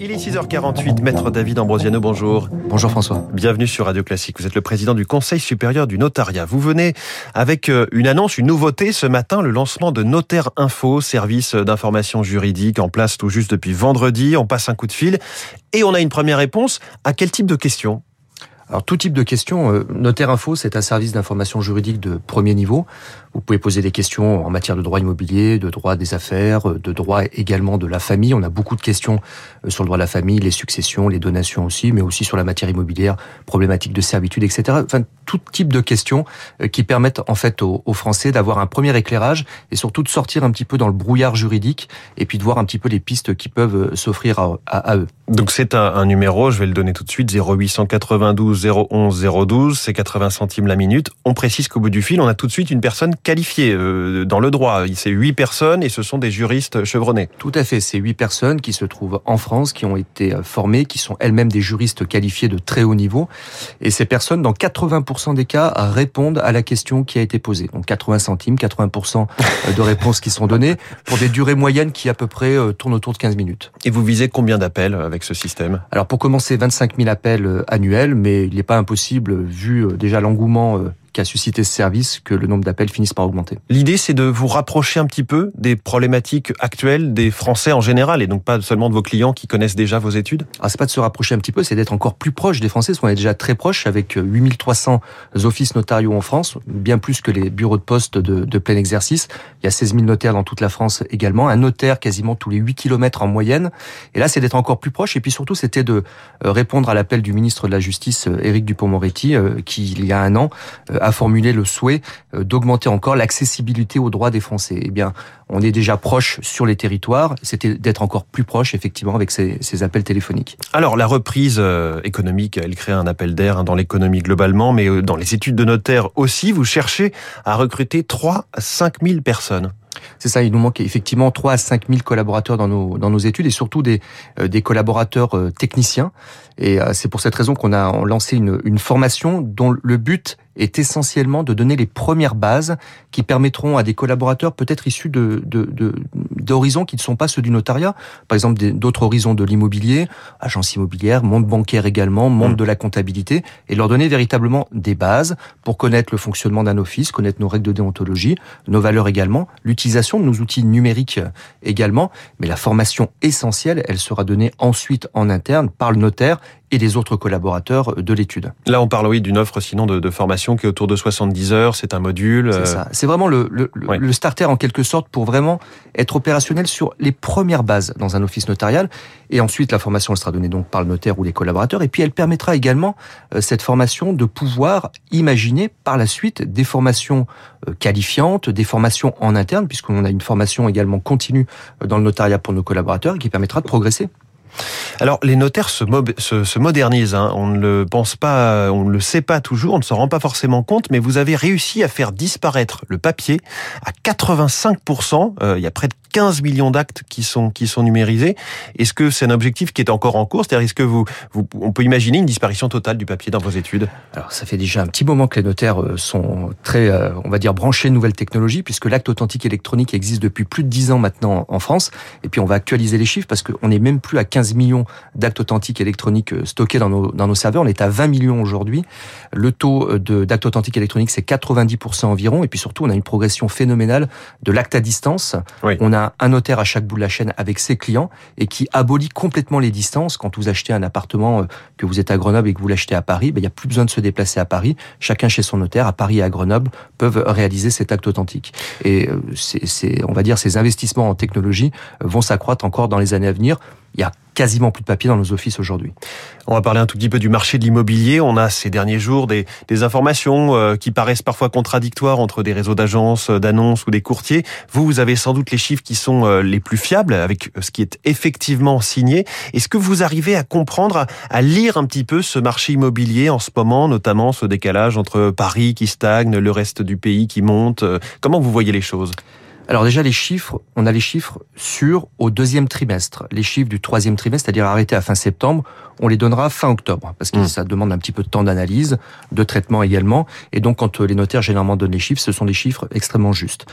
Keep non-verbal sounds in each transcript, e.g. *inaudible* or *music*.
Il est 6h48, maître David Ambrosiano, bonjour. Bonjour François. Bienvenue sur Radio Classique. Vous êtes le président du Conseil supérieur du notariat. Vous venez avec euh, une annonce, une nouveauté ce matin, le lancement de Notaire Info, service d'information juridique en place tout juste depuis vendredi. On passe un coup de fil et on a une première réponse. À quel type de questions? Alors tout type de questions. Euh, Notaire Info, c'est un service d'information juridique de premier niveau. Vous pouvez poser des questions en matière de droit immobilier, de droit des affaires, euh, de droit également de la famille. On a beaucoup de questions euh, sur le droit de la famille, les successions, les donations aussi, mais aussi sur la matière immobilière, problématiques de servitude, etc. Enfin, tout type de questions qui permettent en fait aux, Français d'avoir un premier éclairage et surtout de sortir un petit peu dans le brouillard juridique et puis de voir un petit peu les pistes qui peuvent s'offrir à, à, eux. Donc c'est un, un numéro, je vais le donner tout de suite, 0892 011 012, c'est 80 centimes la minute. On précise qu'au bout du fil, on a tout de suite une personne qualifiée euh, dans le droit. C'est huit personnes et ce sont des juristes chevronnés. Tout à fait, c'est huit personnes qui se trouvent en France, qui ont été euh, formées, qui sont elles-mêmes des juristes qualifiés de très haut niveau. Et ces personnes, dans 80% des cas, répondent à la question qui a été posée. Donc 80 centimes, 80% de réponses qui sont données pour des durées moyennes qui à peu près euh, tournent autour de 15 minutes. Et vous visez combien d'appels avec ce système? Alors pour commencer, 25 000 appels annuels, mais il n'est pas impossible, vu euh, déjà l'engouement euh, qui a suscité ce service que le nombre d'appels finisse par augmenter. L'idée, c'est de vous rapprocher un petit peu des problématiques actuelles des Français en général, et donc pas seulement de vos clients qui connaissent déjà vos études ah, C'est pas de se rapprocher un petit peu, c'est d'être encore plus proche des Français, parce qu'on est déjà très proche, avec 8300 offices notariaux en France, bien plus que les bureaux de poste de, de plein exercice. Il y a 16 000 notaires dans toute la France également, un notaire quasiment tous les 8 km en moyenne. Et là, c'est d'être encore plus proche, et puis surtout, c'était de euh, répondre à l'appel du ministre de la Justice, euh, Éric Dupont-Moretti, euh, qui, il y a un an, a formulé le souhait euh, d'augmenter encore l'accessibilité aux droits des Français. Eh bien, on est déjà proche sur les territoires. C'était d'être encore plus proche, effectivement, avec ces, appels téléphoniques. Alors, la reprise euh, économique, elle crée un appel d'air hein, dans l'économie globalement, mais euh, dans les études de notaire aussi. Vous cherchez à recruter 3 à 5 000 personnes. C'est ça, il nous manque effectivement 3 à 5 000 collaborateurs dans nos, dans nos études et surtout des, des collaborateurs techniciens. Et c'est pour cette raison qu'on a lancé une, une formation dont le but est essentiellement de donner les premières bases qui permettront à des collaborateurs peut-être issus de, d'horizons qui ne sont pas ceux du notariat, par exemple d'autres horizons de l'immobilier, agence immobilière, monde bancaire également, monde mmh. de la comptabilité, et leur donner véritablement des bases pour connaître le fonctionnement d'un office, connaître nos règles de déontologie, nos valeurs également, l'utilisation de nos outils numériques également, mais la formation essentielle, elle sera donnée ensuite en interne par le notaire et les autres collaborateurs de l'étude. Là, on parle oui d'une offre sinon de, formation qui est autour de 70 heures. C'est un module. C'est euh, ça. C'est vraiment le, le, le, starter en quelque sorte pour vraiment être opérationnel sur les premières bases dans un office notarial. Et ensuite, la formation elle sera donnée donc par le notaire ou les collaborateurs. Et puis, elle permettra également euh, cette formation de pouvoir imaginer par la suite des formations euh, qualifiantes, des formations en interne, puisqu'on a une formation également continue dans le notariat pour nos collaborateurs et qui permettra de progresser. Alors les notaires se, se, modernisent, hein. on ne le pense pas, on ne le sait pas toujours, on ne s'en rend pas forcément compte, mais vous avez réussi à faire disparaître le papier à 85%. Euh, il y a près de 15 millions d'actes qui sont qui sont numérisés. Est-ce que c'est un objectif qui est encore en cours? C'est-à-dire est-ce que vous, vous, on peut imaginer une disparition totale du papier dans vos études? Alors ça fait déjà un petit moment que les notaires euh, sont très, euh, on va dire, branchés nouvelles technologies, puisque l'acte authentique électronique existe depuis plus de 10 ans maintenant en France. Et puis on va actualiser les chiffres parce qu'on n'est même plus à 15 millions d'actes authentiques électroniques euh, stockés dans nos, dans nos serveurs. On est à 20 millions aujourd'hui. Le taux d'actes authentiques électroniques, c'est 90% environ. Et puis surtout, on a une progression phénoménale de l'acte à distance. On a un notaire à chaque bout de la chaîne avec ses clients et qui abolit complètement les distances. Quand vous achetez un appartement, euh, que vous êtes à Grenoble et que vous l'achetez à Paris, ben, il n'y a plus besoin de se déplacer à Paris. Chacun chez son notaire, à Paris et à Grenoble, peuvent réaliser cet acte authentique. Et euh, c'est, on va dire, ces investissements en technologie euh, vont s'accroître encore dans les années à venir. Il y a quasiment plus de papier dans nos offices aujourd'hui. On va parler un tout petit peu du marché de l'immobilier. On a ces derniers jours des, informations euh, qui paraissent parfois contradictoires entre des réseaux d'agences, euh, d'annonces ou des courtiers. Vous, vous avez sans doute les chiffres qui sont euh, les plus fiables avec ce qui est effectivement signé. Est-ce que vous arrivez à comprendre, à lire un petit peu ce marché immobilier en ce moment, notamment ce décalage entre Paris qui stagne, le reste du pays qui monte Comment vous voyez les choses? Alors déjà les chiffres, on a les chiffres sur au deuxième trimestre. Les chiffres du troisième trimestre, c'est-à-dire arrêtés à fin septembre, on les donnera fin octobre parce que mmh. ça demande un petit peu de temps d'analyse, de traitement également. Et donc quand les notaires généralement donnent les chiffres, ce sont des chiffres extrêmement justes.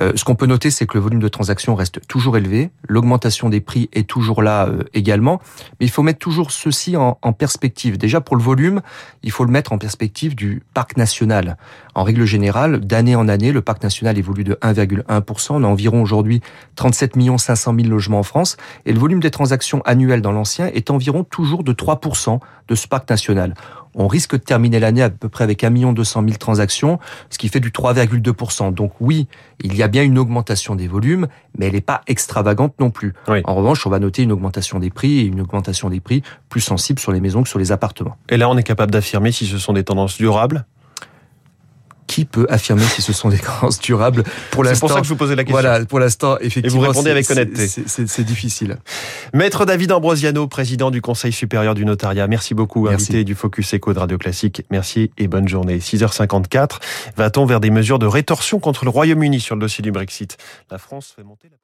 Euh, ce qu'on peut noter, c'est que le volume de transactions reste toujours élevé, l'augmentation des prix est toujours là euh, également, mais il faut mettre toujours ceci en, en perspective. Déjà pour le volume, il faut le mettre en perspective du parc national. En règle générale, d'année en année, le parc national évolue de 1,1%. On a environ aujourd'hui 37 500 000 logements en France et le volume des transactions annuelles dans l'ancien est environ toujours de 3% de ce parc national. On risque de terminer l'année à peu près avec 1 200 000 transactions, ce qui fait du 3,2%. Donc oui, il y a bien une augmentation des volumes, mais elle n'est pas extravagante non plus. En revanche, on va noter une augmentation des prix et une augmentation des prix plus sensible sur les maisons que sur les appartements. Et là, on est capable d'affirmer si ce sont des tendances durables qui peut affirmer si ce sont des *laughs* créances durables Pour l'instant, c'est pour ça que je vous posais la question. Voilà, pour l'instant, effectivement, et vous répondez avec honnêteté. C'est difficile. Maître David Ambrosiano, président du Conseil supérieur du notariat, merci beaucoup, invité du Focus Echo de Radio Classique. Merci et bonne journée. 6h54, va-t-on vers des mesures de rétorsion contre le Royaume-Uni sur le dossier du Brexit? La France fait monter la...